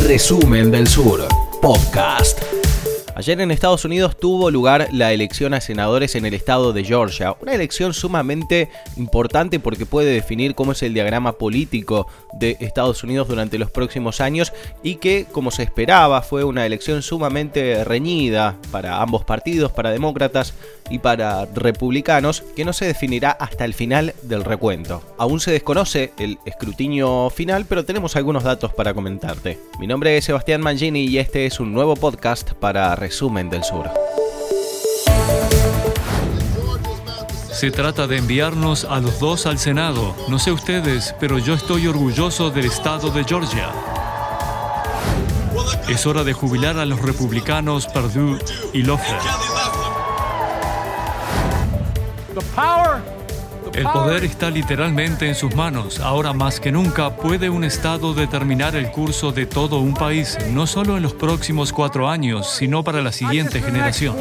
Resumen del Sur, podcast. Ayer en Estados Unidos tuvo lugar la elección a senadores en el estado de Georgia, una elección sumamente importante porque puede definir cómo es el diagrama político de Estados Unidos durante los próximos años y que, como se esperaba, fue una elección sumamente reñida para ambos partidos, para demócratas y para republicanos, que no se definirá hasta el final del recuento. Aún se desconoce el escrutinio final, pero tenemos algunos datos para comentarte. Mi nombre es Sebastián Mangini y este es un nuevo podcast para Resumen del Sur. Se trata de enviarnos a los dos al Senado. No sé ustedes, pero yo estoy orgulloso del estado de Georgia. Es hora de jubilar a los republicanos Perdue y Loeffler. El poder está literalmente en sus manos. Ahora más que nunca puede un Estado determinar el curso de todo un país, no solo en los próximos cuatro años, sino para la siguiente generación.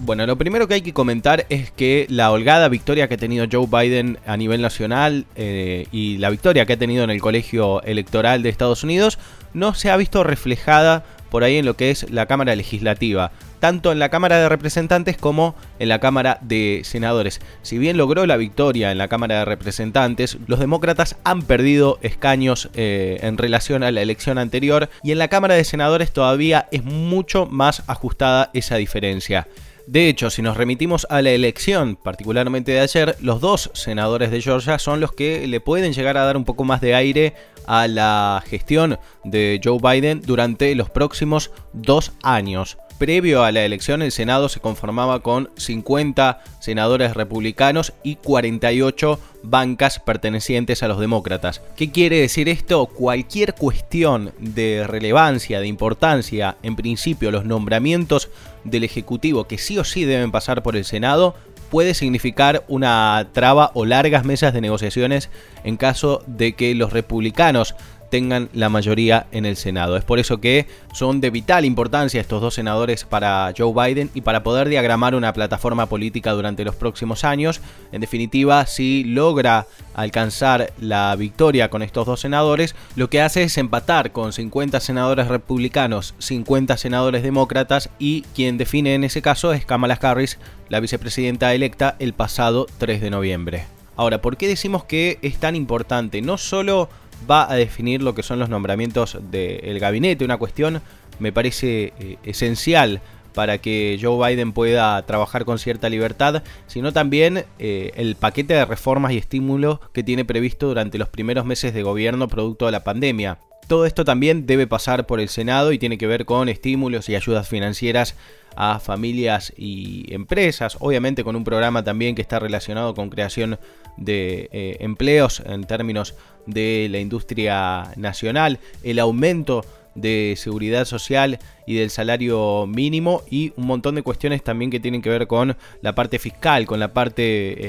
Bueno, lo primero que hay que comentar es que la holgada victoria que ha tenido Joe Biden a nivel nacional eh, y la victoria que ha tenido en el colegio electoral de Estados Unidos no se ha visto reflejada por ahí en lo que es la Cámara Legislativa tanto en la Cámara de Representantes como en la Cámara de Senadores. Si bien logró la victoria en la Cámara de Representantes, los demócratas han perdido escaños eh, en relación a la elección anterior y en la Cámara de Senadores todavía es mucho más ajustada esa diferencia. De hecho, si nos remitimos a la elección, particularmente de ayer, los dos senadores de Georgia son los que le pueden llegar a dar un poco más de aire a la gestión de Joe Biden durante los próximos dos años. Previo a la elección, el Senado se conformaba con 50 senadores republicanos y 48 bancas pertenecientes a los demócratas. ¿Qué quiere decir esto? Cualquier cuestión de relevancia, de importancia, en principio los nombramientos del Ejecutivo que sí o sí deben pasar por el Senado, puede significar una traba o largas mesas de negociaciones en caso de que los republicanos tengan la mayoría en el Senado. Es por eso que son de vital importancia estos dos senadores para Joe Biden y para poder diagramar una plataforma política durante los próximos años. En definitiva, si logra alcanzar la victoria con estos dos senadores, lo que hace es empatar con 50 senadores republicanos, 50 senadores demócratas y quien define en ese caso es Kamala Harris, la vicepresidenta electa el pasado 3 de noviembre. Ahora, ¿por qué decimos que es tan importante? No solo va a definir lo que son los nombramientos del gabinete, una cuestión me parece eh, esencial para que Joe Biden pueda trabajar con cierta libertad, sino también eh, el paquete de reformas y estímulos que tiene previsto durante los primeros meses de gobierno producto de la pandemia. Todo esto también debe pasar por el Senado y tiene que ver con estímulos y ayudas financieras a familias y empresas, obviamente con un programa también que está relacionado con creación de eh, empleos en términos de la industria nacional, el aumento de seguridad social y del salario mínimo y un montón de cuestiones también que tienen que ver con la parte fiscal, con la parte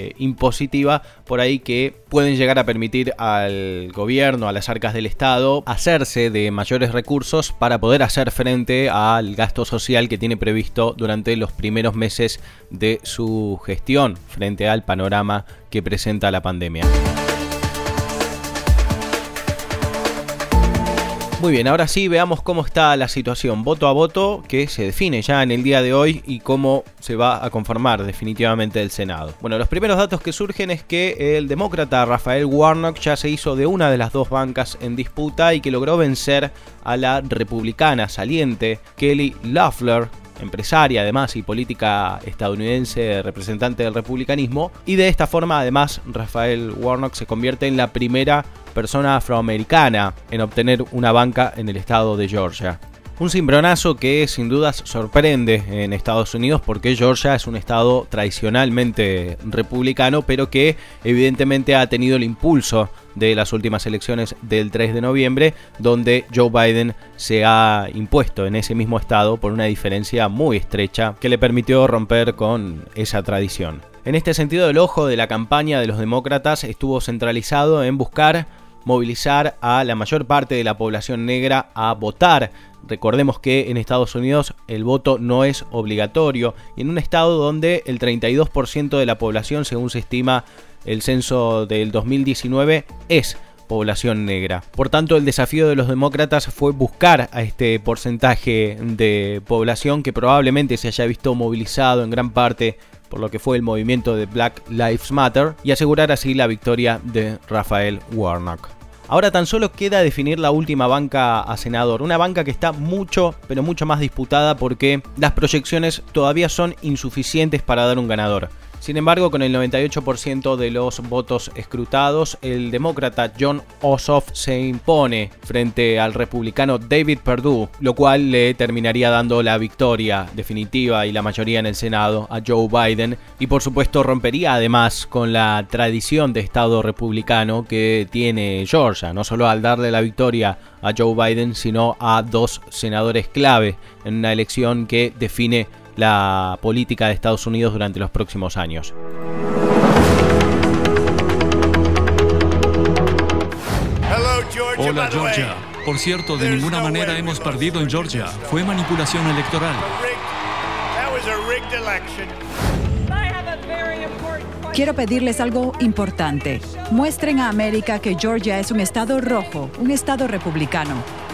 eh, impositiva, por ahí que pueden llegar a permitir al gobierno, a las arcas del Estado, hacerse de mayores recursos para poder hacer frente al gasto social que tiene previsto durante los primeros meses de su gestión frente al panorama que presenta la pandemia. Muy bien, ahora sí veamos cómo está la situación voto a voto que se define ya en el día de hoy y cómo se va a conformar definitivamente el Senado. Bueno, los primeros datos que surgen es que el demócrata Rafael Warnock ya se hizo de una de las dos bancas en disputa y que logró vencer a la republicana saliente Kelly Loeffler empresaria además y política estadounidense representante del republicanismo y de esta forma además Rafael Warnock se convierte en la primera persona afroamericana en obtener una banca en el estado de Georgia. Un cimbronazo que sin dudas sorprende en Estados Unidos porque Georgia es un estado tradicionalmente republicano, pero que evidentemente ha tenido el impulso de las últimas elecciones del 3 de noviembre, donde Joe Biden se ha impuesto en ese mismo estado por una diferencia muy estrecha que le permitió romper con esa tradición. En este sentido, el ojo de la campaña de los demócratas estuvo centralizado en buscar movilizar a la mayor parte de la población negra a votar. Recordemos que en Estados Unidos el voto no es obligatorio y en un estado donde el 32% de la población, según se estima el censo del 2019, es población negra. Por tanto, el desafío de los demócratas fue buscar a este porcentaje de población que probablemente se haya visto movilizado en gran parte por lo que fue el movimiento de Black Lives Matter y asegurar así la victoria de Rafael Warnock. Ahora tan solo queda definir la última banca a senador, una banca que está mucho, pero mucho más disputada porque las proyecciones todavía son insuficientes para dar un ganador. Sin embargo, con el 98% de los votos escrutados, el demócrata John Ossoff se impone frente al republicano David Perdue, lo cual le terminaría dando la victoria definitiva y la mayoría en el Senado a Joe Biden y por supuesto rompería además con la tradición de Estado republicano que tiene Georgia, no solo al darle la victoria a Joe Biden, sino a dos senadores clave en una elección que define la política de Estados Unidos durante los próximos años. Hola Georgia. Por cierto, de ninguna manera hemos perdido en Georgia. Fue manipulación electoral. Quiero pedirles algo importante. Muestren a América que Georgia es un estado rojo, un estado republicano.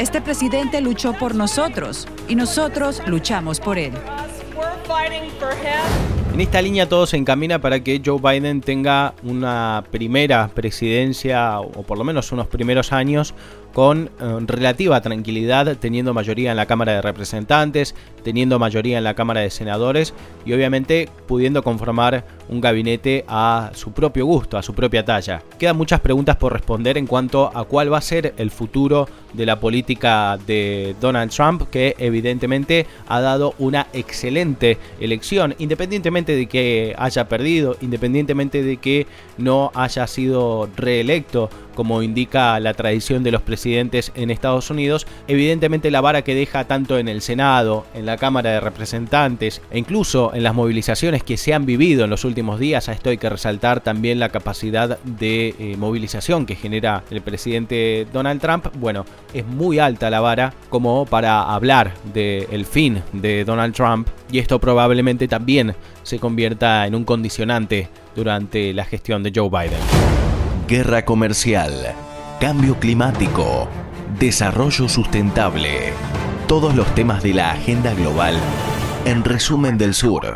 Este presidente luchó por nosotros y nosotros luchamos por él. En esta línea todo se encamina para que Joe Biden tenga una primera presidencia o por lo menos unos primeros años con eh, relativa tranquilidad, teniendo mayoría en la Cámara de Representantes, teniendo mayoría en la Cámara de Senadores y obviamente pudiendo conformar un gabinete a su propio gusto, a su propia talla. Quedan muchas preguntas por responder en cuanto a cuál va a ser el futuro de la política de Donald Trump, que evidentemente ha dado una excelente elección, independientemente de que haya perdido, independientemente de que no haya sido reelecto como indica la tradición de los presidentes en Estados Unidos, evidentemente la vara que deja tanto en el Senado, en la Cámara de Representantes e incluso en las movilizaciones que se han vivido en los últimos días, a esto hay que resaltar también la capacidad de eh, movilización que genera el presidente Donald Trump, bueno, es muy alta la vara como para hablar del fin de Donald Trump y esto probablemente también se convierta en un condicionante durante la gestión de Joe Biden guerra comercial, cambio climático, desarrollo sustentable. Todos los temas de la agenda global en resumen del sur.